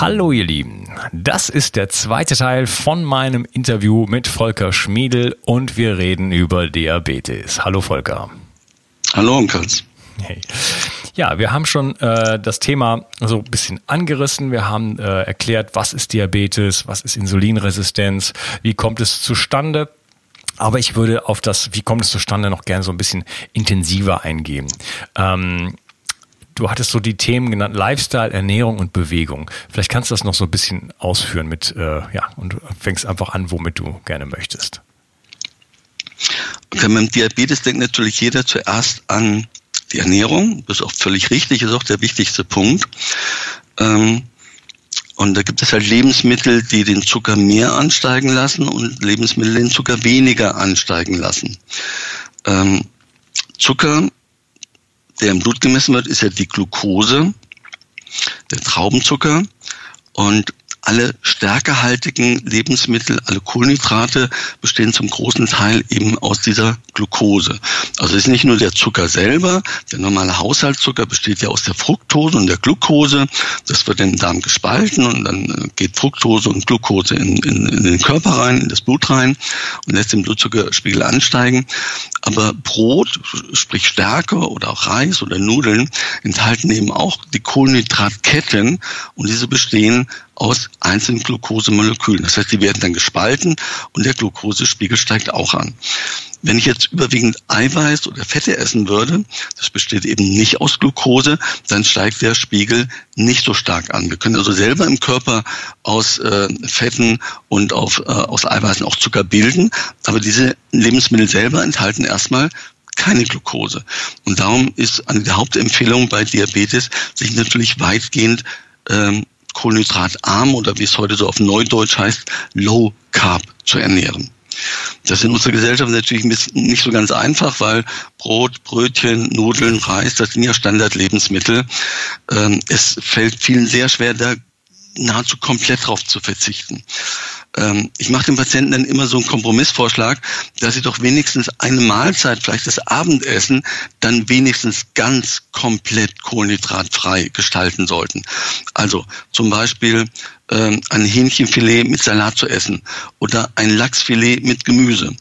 Hallo ihr Lieben, das ist der zweite Teil von meinem Interview mit Volker Schmiedel und wir reden über Diabetes. Hallo Volker. Hallo Onkels. Hey. Ja, wir haben schon äh, das Thema so ein bisschen angerissen. Wir haben äh, erklärt, was ist Diabetes, was ist Insulinresistenz, wie kommt es zustande. Aber ich würde auf das, wie kommt es zustande, noch gerne so ein bisschen intensiver eingehen. Ähm, du hattest so die Themen genannt, Lifestyle, Ernährung und Bewegung. Vielleicht kannst du das noch so ein bisschen ausführen mit, äh, ja, und fängst einfach an, womit du gerne möchtest. Wenn man Diabetes denkt natürlich jeder zuerst an die Ernährung. Das ist auch völlig richtig, ist auch der wichtigste Punkt. Ähm, und da gibt es halt Lebensmittel, die den Zucker mehr ansteigen lassen und Lebensmittel den Zucker weniger ansteigen lassen. Ähm, Zucker, der im Blut gemessen wird, ist ja die Glucose, der Traubenzucker. Und alle stärkehaltigen Lebensmittel, alle Kohlenhydrate bestehen zum großen Teil eben aus dieser Glucose. Also es ist nicht nur der Zucker selber, der normale Haushaltszucker besteht ja aus der Fructose und der Glucose. Das wird den Darm gespalten und dann äh, geht Fructose und Glucose in, in, in den Körper rein, in das Blut rein und lässt den Blutzuckerspiegel ansteigen. Aber Brot, sprich Stärke oder auch Reis oder Nudeln, enthalten eben auch die Kohlenhydratketten und diese bestehen aus einzelnen Glukosemolekülen. Das heißt, die werden dann gespalten und der Glukosespiegel steigt auch an. Wenn ich jetzt überwiegend Eiweiß oder Fette essen würde, das besteht eben nicht aus Glucose, dann steigt der Spiegel nicht so stark an. Wir können also selber im Körper aus äh, Fetten und auf, äh, aus Eiweißen auch Zucker bilden, aber diese Lebensmittel selber enthalten erstmal keine Glucose. Und darum ist eine der Hauptempfehlungen bei Diabetes, sich natürlich weitgehend ähm, kohlenhydratarm oder wie es heute so auf Neudeutsch heißt, Low Carb zu ernähren. Das ist in unserer Gesellschaft natürlich nicht so ganz einfach, weil Brot, Brötchen, Nudeln, Reis, das sind ja Standardlebensmittel. Ähm, es fällt vielen sehr schwer, da nahezu komplett drauf zu verzichten. Ähm, ich mache den Patienten dann immer so einen Kompromissvorschlag, dass sie doch wenigstens eine Mahlzeit, vielleicht das Abendessen, dann wenigstens ganz komplett kohlenhydratfrei gestalten sollten. Also zum Beispiel ähm, ein Hähnchenfilet mit Salat zu essen oder ein Lachsfilet mit Gemüse.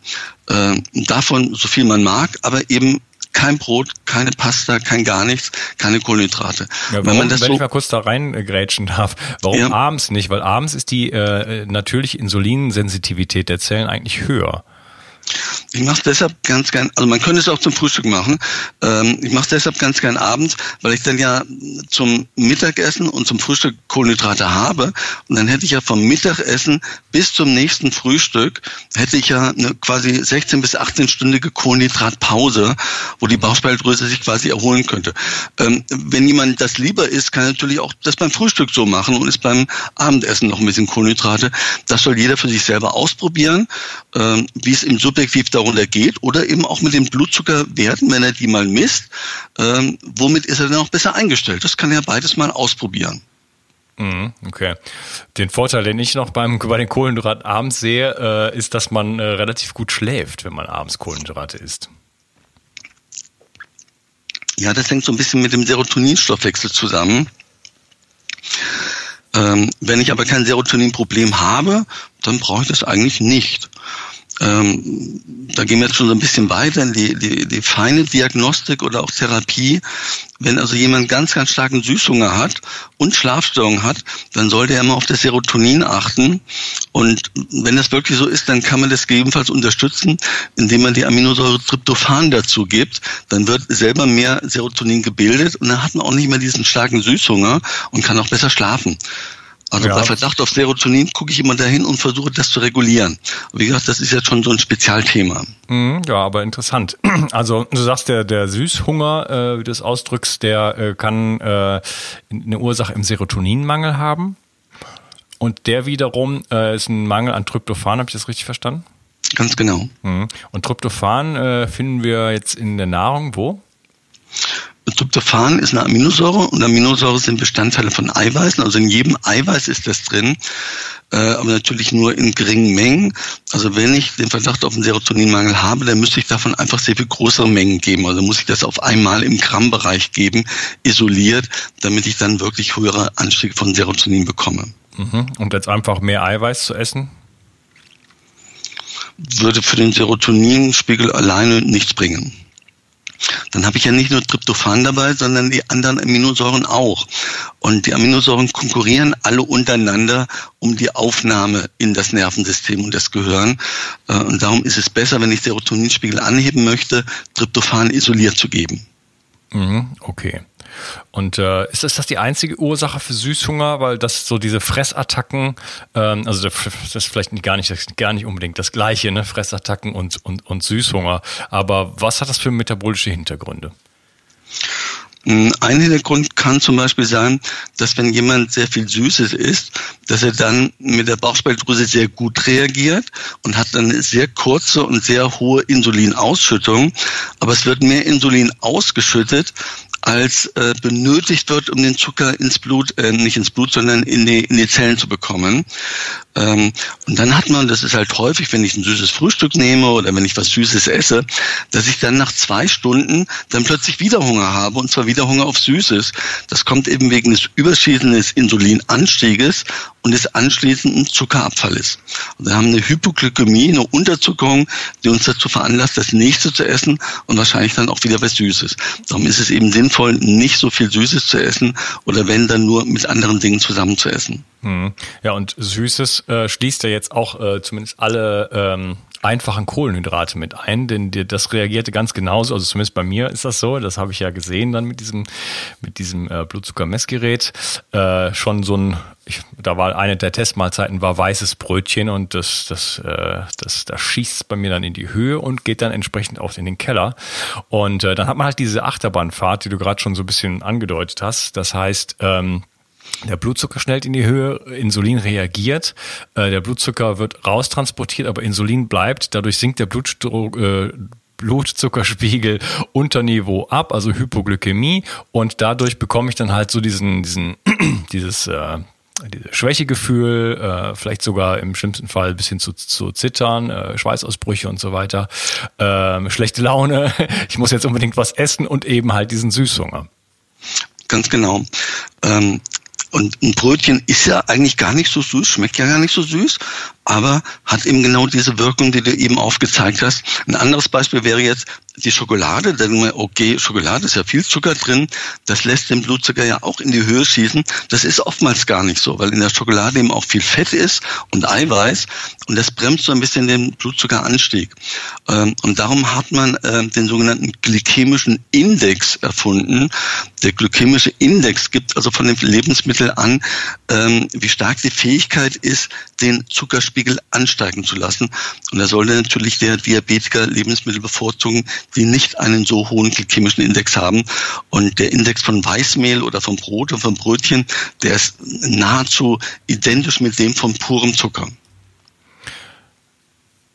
Ähm, davon so viel man mag, aber eben kein Brot, keine Pasta, kein gar nichts, keine Kohlenhydrate. Ja, warum, wenn, man das wenn so, ich mal kurz da reingrätschen darf, warum ja. abends nicht? Weil abends ist die äh, natürliche Insulinsensitivität der Zellen eigentlich höher. Ich mache es deshalb ganz gern, also man könnte es auch zum Frühstück machen. Ähm, ich mache es deshalb ganz gern abends, weil ich dann ja zum Mittagessen und zum Frühstück Kohlenhydrate habe. Und dann hätte ich ja vom Mittagessen bis zum nächsten Frühstück, hätte ich ja eine quasi 16 bis 18-stündige Kohlenhydratpause, wo die Bauchspeicheldrüse sich quasi erholen könnte. Ähm, wenn jemand das lieber isst, kann er natürlich auch das beim Frühstück so machen und ist beim Abendessen noch ein bisschen Kohlenhydrate. Das soll jeder für sich selber ausprobieren, ähm, wie es ihm subjektiv darunter geht oder eben auch mit den Blutzuckerwerten, wenn er die mal misst, ähm, womit ist er dann auch besser eingestellt. Das kann er beides mal ausprobieren. Mhm, okay. Den Vorteil, den ich noch beim, bei den Kohlenhydraten abends sehe, äh, ist, dass man äh, relativ gut schläft, wenn man abends Kohlenhydrate isst. Ja, das hängt so ein bisschen mit dem Serotoninstoffwechsel zusammen. Ähm, wenn ich aber kein Serotoninproblem habe, dann brauche ich das eigentlich nicht. Ähm, da gehen wir jetzt schon so ein bisschen weiter in die, die, die feine Diagnostik oder auch Therapie. Wenn also jemand ganz, ganz starken Süßhunger hat und Schlafstörungen hat, dann sollte er immer auf das Serotonin achten. Und wenn das wirklich so ist, dann kann man das gegebenenfalls unterstützen, indem man die Aminosäure Tryptophan dazu gibt. Dann wird selber mehr Serotonin gebildet und dann hat man auch nicht mehr diesen starken Süßhunger und kann auch besser schlafen. Also ja. bei Verdacht auf Serotonin gucke ich immer dahin und versuche das zu regulieren. Wie gesagt, das ist jetzt schon so ein Spezialthema. Mhm, ja, aber interessant. Also du sagst, der, der Süßhunger, äh, wie du es ausdrückst, der äh, kann äh, eine Ursache im Serotoninmangel haben. Und der wiederum äh, ist ein Mangel an Tryptophan, habe ich das richtig verstanden? Ganz genau. Mhm. Und Tryptophan äh, finden wir jetzt in der Nahrung wo? Tryptophan ist eine Aminosäure und Aminosäure sind Bestandteile von Eiweißen. Also in jedem Eiweiß ist das drin, äh, aber natürlich nur in geringen Mengen. Also wenn ich den Verdacht auf einen Serotoninmangel habe, dann müsste ich davon einfach sehr viel größere Mengen geben. Also muss ich das auf einmal im Grammbereich geben, isoliert, damit ich dann wirklich höhere Anstiege von Serotonin bekomme. Mhm. Und jetzt einfach mehr Eiweiß zu essen? Würde für den Serotoninspiegel alleine nichts bringen dann habe ich ja nicht nur Tryptophan dabei, sondern die anderen Aminosäuren auch. Und die Aminosäuren konkurrieren alle untereinander um die Aufnahme in das Nervensystem und das Gehirn. Äh, und darum ist es besser, wenn ich Serotoninspiegel anheben möchte, Tryptophan isoliert zu geben. Mhm, okay. Und äh, ist, ist das die einzige Ursache für Süßhunger? Weil das so diese Fressattacken, ähm, also das ist vielleicht gar nicht, gar nicht unbedingt das Gleiche, ne? Fressattacken und, und, und Süßhunger. Aber was hat das für metabolische Hintergründe? Ein Hintergrund kann zum Beispiel sein, dass wenn jemand sehr viel Süßes isst, dass er dann mit der Bauchspeicheldrüse sehr gut reagiert und hat dann eine sehr kurze und sehr hohe Insulinausschüttung. Aber es wird mehr Insulin ausgeschüttet, als äh, benötigt wird, um den Zucker ins Blut, äh, nicht ins Blut, sondern in die, in die Zellen zu bekommen. Ähm, und dann hat man, das ist halt häufig, wenn ich ein süßes Frühstück nehme oder wenn ich was Süßes esse, dass ich dann nach zwei Stunden dann plötzlich wieder Hunger habe und zwar wieder Hunger auf Süßes. Das kommt eben wegen des überschießenden Insulinanstieges und des anschließenden Zuckerabfalles. Und wir haben eine Hypoglykämie, eine Unterzuckerung, die uns dazu veranlasst, das nächste zu essen und wahrscheinlich dann auch wieder was Süßes. Darum ist es eben sinnvoll, nicht so viel Süßes zu essen oder wenn dann nur mit anderen Dingen zusammen zu essen. Hm. Ja, und Süßes äh, schließt ja jetzt auch äh, zumindest alle ähm, einfachen Kohlenhydrate mit ein, denn das reagierte ganz genauso, also zumindest bei mir ist das so, das habe ich ja gesehen dann mit diesem, mit diesem äh, Blutzuckermessgerät, äh, schon so ein, ich, da war eine der Testmahlzeiten war weißes Brötchen und das, das, äh, das, das schießt bei mir dann in die Höhe und geht dann entsprechend auch in den Keller. Und äh, dann hat man halt diese Achterbahnfahrt, die du gerade schon so ein bisschen angedeutet hast, das heißt, ähm, der Blutzucker schnellt in die Höhe, Insulin reagiert, äh, der Blutzucker wird raustransportiert, aber Insulin bleibt, dadurch sinkt der Blutstro äh, Blutzuckerspiegel unter Niveau ab, also Hypoglykämie und dadurch bekomme ich dann halt so diesen, diesen, dieses äh, dieses Schwächegefühl, äh, vielleicht sogar im schlimmsten Fall bis hin zu, zu Zittern, äh, Schweißausbrüche und so weiter, äh, schlechte Laune, ich muss jetzt unbedingt was essen und eben halt diesen Süßhunger. Ganz genau. Ähm, Und ein Brötchen ist ja eigentlich gar nicht so süß, schmeckt ja gar nicht so süß, aber hat eben genau diese Wirkung, die du eben aufgezeigt hast. Ein anderes Beispiel wäre jetzt die Schokolade. Da denken wir, okay, Schokolade ist ja viel Zucker drin. Das lässt den Blutzucker ja auch in die Höhe schießen. Das ist oftmals gar nicht so, weil in der Schokolade eben auch viel Fett ist und Eiweiß. Und das bremst so ein bisschen den Blutzuckeranstieg. Ähm, und darum hat man ähm, den sogenannten glykämischen Index erfunden. Der glykämische Index gibt also von dem Lebensmittel an, ähm, wie stark die Fähigkeit ist, den Zuckerspiegel ansteigen zu lassen. Und da sollte natürlich der Diabetiker Lebensmittel bevorzugen, die nicht einen so hohen glykämischen Index haben. Und der Index von Weißmehl oder von Brot und von Brötchen, der ist nahezu identisch mit dem von purem Zucker.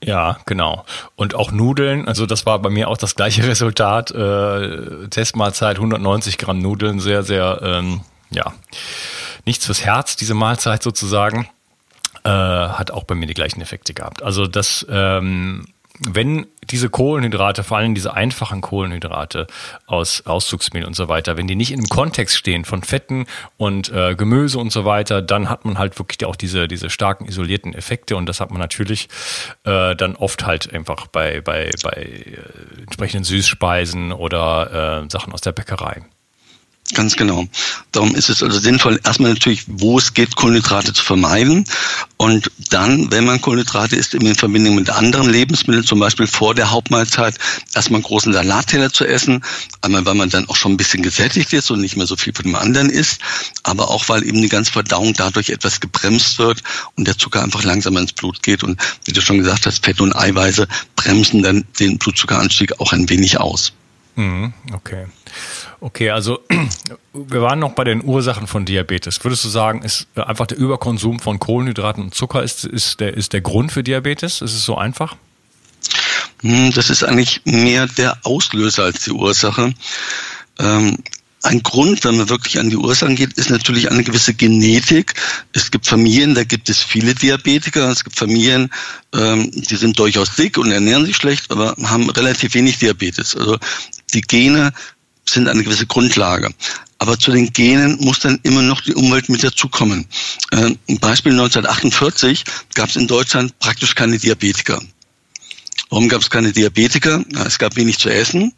Ja, genau. Und auch Nudeln, also das war bei mir auch das gleiche Resultat. Äh, Testmahlzeit 190 Gramm Nudeln, sehr, sehr, ähm, ja, nichts fürs Herz, diese Mahlzeit sozusagen. Äh, hat auch bei mir die gleichen Effekte gehabt. Also das ähm, wenn diese Kohlenhydrate, vor allem diese einfachen Kohlenhydrate aus Auszugsmehl und so weiter, wenn die nicht im Kontext stehen von Fetten und äh, Gemüse und so weiter, dann hat man halt wirklich auch diese, diese starken isolierten Effekte und das hat man natürlich äh, dann oft halt einfach bei, bei, bei äh, entsprechenden Süßspeisen oder äh, Sachen aus der Bäckerei. Ganz genau. Darum ist es also sinnvoll, erstmal natürlich, wo es geht, Kohlenhydrate zu vermeiden. Und dann, wenn man Kohlenhydrate isst, in Verbindung mit anderen Lebensmitteln, zum Beispiel vor der Hauptmahlzeit, erstmal einen großen Salatteller zu essen. Einmal, weil man dann auch schon ein bisschen gesättigt ist und nicht mehr so viel von dem anderen isst. Aber auch, weil eben die ganze Verdauung dadurch etwas gebremst wird und der Zucker einfach langsamer ins Blut geht. Und wie du schon gesagt hast, Fette und Eiweiße bremsen dann den Blutzuckeranstieg auch ein wenig aus. Mhm, okay. Okay, also wir waren noch bei den Ursachen von Diabetes. Würdest du sagen, ist einfach der Überkonsum von Kohlenhydraten und Zucker ist, ist, der, ist der Grund für Diabetes? Ist es so einfach? Hm, das ist eigentlich mehr der Auslöser als die Ursache. Ähm, ein Grund, wenn man wirklich an die Ursachen geht, ist natürlich eine gewisse Genetik. Es gibt Familien, da gibt es viele Diabetiker. Es gibt Familien, ähm, die sind durchaus dick und ernähren sich schlecht, aber haben relativ wenig Diabetes. Also die Gene sind eine gewisse Grundlage. Aber zu den Genen muss dann immer noch die Umwelt mit dazukommen. Äh, ein Beispiel 1948 gab es in Deutschland praktisch keine Diabetiker. Warum gab es keine Diabetiker? Es gab wenig zu essen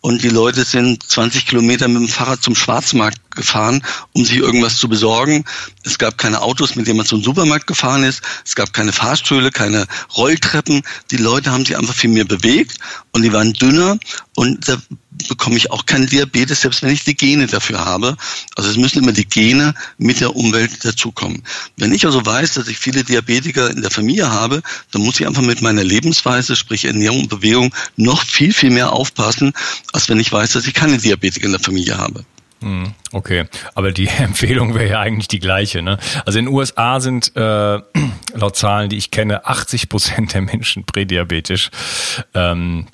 und die Leute sind 20 Kilometer mit dem Fahrrad zum Schwarzmarkt gefahren, um sich irgendwas zu besorgen. Es gab keine Autos, mit denen man zum Supermarkt gefahren ist. Es gab keine Fahrstühle, keine Rolltreppen. Die Leute haben sich einfach viel mehr bewegt und die waren dünner und da bekomme ich auch keinen Diabetes, selbst wenn ich die Gene dafür habe. Also es müssen immer die Gene mit der Umwelt dazukommen. Wenn ich also weiß, dass ich viele Diabetiker in der Familie habe, dann muss ich einfach mit meiner Lebensweise, sprich Ernährung und Bewegung, noch viel, viel mehr aufpassen, als wenn ich weiß, dass ich keine Diabetiker in der Familie habe. Hm, okay, aber die Empfehlung wäre ja eigentlich die gleiche. Ne? Also in den USA sind äh, laut Zahlen, die ich kenne, 80 Prozent der Menschen prädiabetisch. Ähm,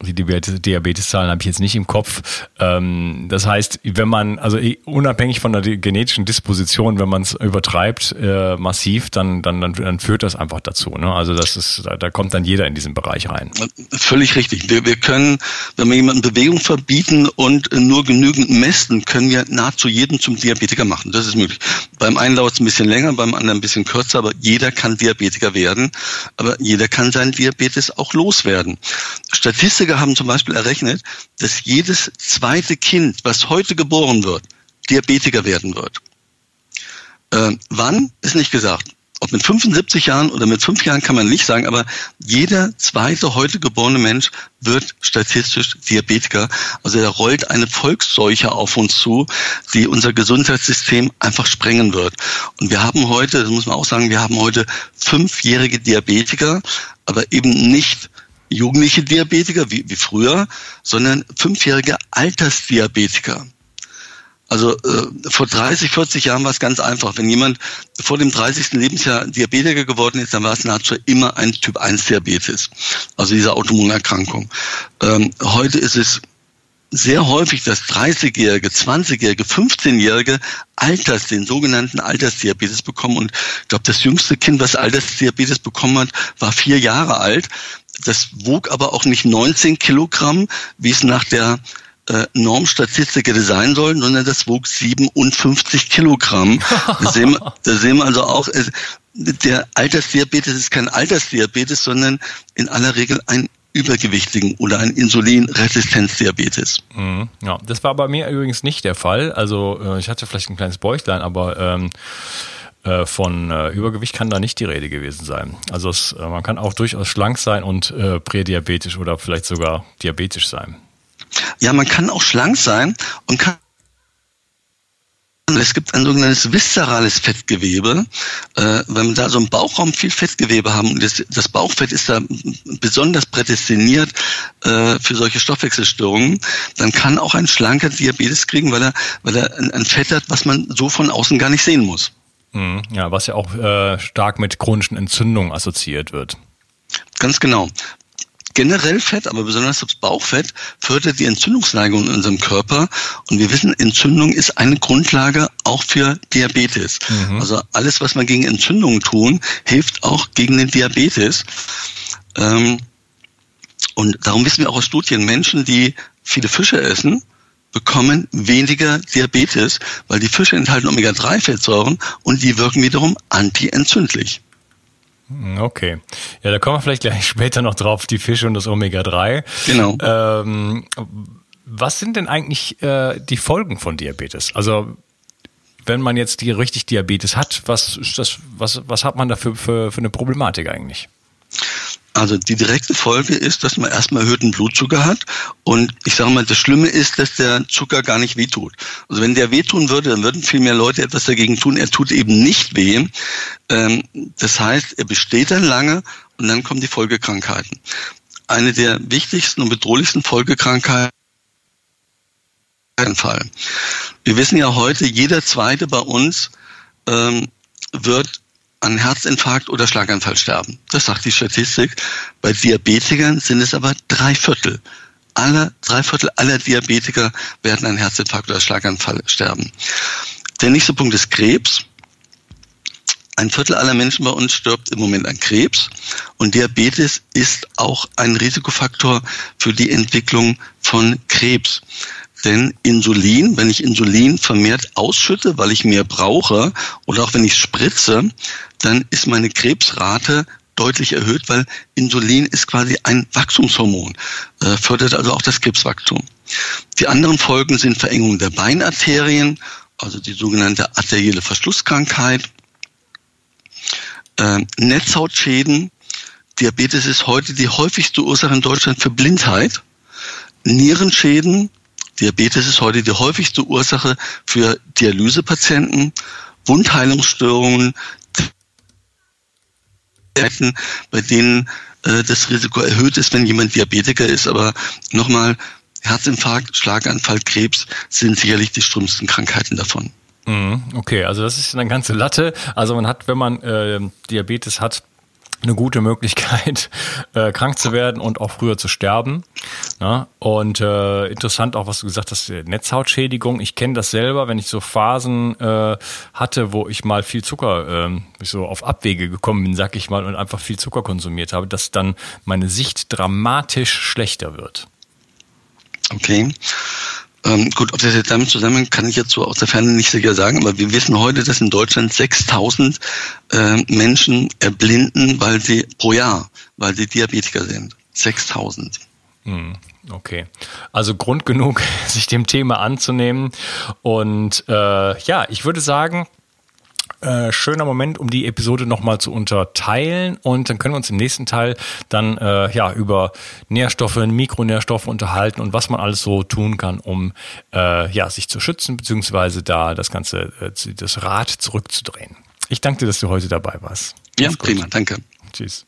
die Diabeteszahlen habe ich jetzt nicht im Kopf. Ähm, das heißt, wenn man, also unabhängig von der genetischen Disposition, wenn man es übertreibt äh, massiv, dann, dann, dann, führt das einfach dazu. Ne? Also das ist, da, kommt dann jeder in diesen Bereich rein. Völlig richtig. Wir, wir können, wenn wir jemanden Bewegung verbieten und nur genügend messen, können wir nahezu jeden zum Diabetiker machen. Das ist möglich. Beim einen dauert es ein bisschen länger, beim anderen ein bisschen kürzer, aber jeder kann Diabetiker werden. Aber jeder kann seinen Diabetes auch loswerden. Statistisch Statistiker haben zum Beispiel errechnet, dass jedes zweite Kind, was heute geboren wird, Diabetiker werden wird. Äh, wann ist nicht gesagt. Ob mit 75 Jahren oder mit 5 Jahren kann man nicht sagen, aber jeder zweite heute geborene Mensch wird statistisch Diabetiker. Also da rollt eine Volksseuche auf uns zu, die unser Gesundheitssystem einfach sprengen wird. Und wir haben heute, das muss man auch sagen, wir haben heute fünfjährige Diabetiker, aber eben nicht jugendliche Diabetiker wie, wie früher, sondern fünfjährige Altersdiabetiker. Also äh, vor 30, 40 Jahren war es ganz einfach. Wenn jemand vor dem 30. Lebensjahr Diabetiker geworden ist, dann war es nahezu immer ein Typ 1 Diabetes, also diese Autoimmunerkrankung. Ähm, heute ist es sehr häufig, dass 30-Jährige, 20-Jährige, 15-Jährige Alters, den sogenannten Altersdiabetes bekommen. Und ich glaube, das jüngste Kind, was Altersdiabetes bekommen hat, war vier Jahre alt. Das wog aber auch nicht 19 Kilogramm, wie es nach der äh, Normstatistik hätte sein sollen, sondern das wog 57 Kilogramm. Da sehen wir, da sehen wir also auch, äh, der Altersdiabetes ist kein Altersdiabetes, sondern in aller Regel ein übergewichtigen oder ein Insulinresistenzdiabetes. Mhm, ja, das war bei mir übrigens nicht der Fall. Also äh, ich hatte vielleicht ein kleines Bäuchlein, aber ähm, äh, von äh, Übergewicht kann da nicht die Rede gewesen sein. Also es, äh, man kann auch durchaus schlank sein und äh, prädiabetisch oder vielleicht sogar diabetisch sein. Ja, man kann auch schlank sein und kann es gibt ein sogenanntes viszerales Fettgewebe. Äh, wenn wir da so im Bauchraum viel Fettgewebe haben und das, das Bauchfett ist da besonders prädestiniert äh, für solche Stoffwechselstörungen, dann kann auch ein schlanker Diabetes kriegen, weil er, weil er ein, ein Fett hat, was man so von außen gar nicht sehen muss. Mhm. Ja, was ja auch äh, stark mit chronischen Entzündungen assoziiert wird. Ganz genau generell Fett, aber besonders das Bauchfett fördert die Entzündungsneigung in unserem Körper. Und wir wissen, Entzündung ist eine Grundlage auch für Diabetes. Mhm. Also alles, was wir gegen Entzündungen tun, hilft auch gegen den Diabetes. Ähm, und darum wissen wir auch aus Studien, Menschen, die viele Fische essen, bekommen weniger Diabetes, weil die Fische enthalten Omega-3-Fettsäuren und die wirken wiederum antientzündlich. Hm, okay. Ja, da kommen wir vielleicht gleich später noch drauf, die Fische und das Omega-3. Genau. Ähm, was sind denn eigentlich äh, die Folgen von Diabetes? Also wenn man jetzt die richtig Diabetes hat, was, das, was, was hat man dafür für, für eine Problematik eigentlich? Also die direkte Folge ist, dass man erstmal erhöhten Blutzucker hat. Und ich sage mal, das Schlimme ist, dass der Zucker gar nicht wehtut. Also wenn der wehtun würde, dann würden viel mehr Leute etwas dagegen tun. Er tut eben nicht weh. Ähm, das heißt, er besteht dann lange und dann kommen die Folgekrankheiten. Eine der wichtigsten und bedrohlichsten Folgekrankheiten Fall. Wir wissen ja heute, jeder zweite bei uns ähm, wird an Herzinfarkt oder Schlaganfall sterben. Das sagt die Statistik. Bei Diabetikern sind es aber drei Viertel. Aller, drei Viertel aller Diabetiker werden an Herzinfarkt oder Schlaganfall sterben. Der nächste Punkt ist Krebs. Ein Viertel aller Menschen bei uns stirbt im Moment an Krebs und Diabetes ist auch ein Risikofaktor für die Entwicklung von Krebs. Denn Insulin, wenn ich Insulin vermehrt ausschütte, weil ich mehr brauche, oder auch wenn ich spritze, dann ist meine Krebsrate deutlich erhöht, weil Insulin ist quasi ein Wachstumshormon, äh, fördert also auch das Krebswachstum. Die anderen Folgen sind Verengung der Beinarterien, also die sogenannte arterielle Verschlusskrankheit, äh, Netzhautschäden. Diabetes ist heute die häufigste Ursache in Deutschland für Blindheit. Nierenschäden, Diabetes ist heute die häufigste Ursache für Dialysepatienten, Wundheilungsstörungen, bei denen äh, das Risiko erhöht ist, wenn jemand Diabetiker ist. Aber nochmal, Herzinfarkt, Schlaganfall, Krebs sind sicherlich die schlimmsten Krankheiten davon. Mhm, okay, also das ist eine ganze Latte. Also man hat, wenn man äh, Diabetes hat, eine gute Möglichkeit, äh, krank zu werden und auch früher zu sterben. Na? Und äh, interessant auch, was du gesagt hast, Netzhautschädigung. Ich kenne das selber, wenn ich so Phasen äh, hatte, wo ich mal viel Zucker, äh, so auf Abwege gekommen bin, sag ich mal, und einfach viel Zucker konsumiert habe, dass dann meine Sicht dramatisch schlechter wird. Okay. Ähm, gut, ob das jetzt damit zusammenhängt, kann ich jetzt so aus der Ferne nicht sicher sagen, aber wir wissen heute, dass in Deutschland 6000 äh, Menschen erblinden, weil sie pro Jahr, weil sie Diabetiker sind. 6000. Hm, okay, also Grund genug, sich dem Thema anzunehmen. Und äh, ja, ich würde sagen, äh, schöner Moment, um die Episode nochmal zu unterteilen. Und dann können wir uns im nächsten Teil dann äh, ja über Nährstoffe, Mikronährstoffe unterhalten und was man alles so tun kann, um äh, ja sich zu schützen, beziehungsweise da das Ganze, äh, das Rad zurückzudrehen. Ich danke dir, dass du heute dabei warst. Ja, prima, danke. Tschüss.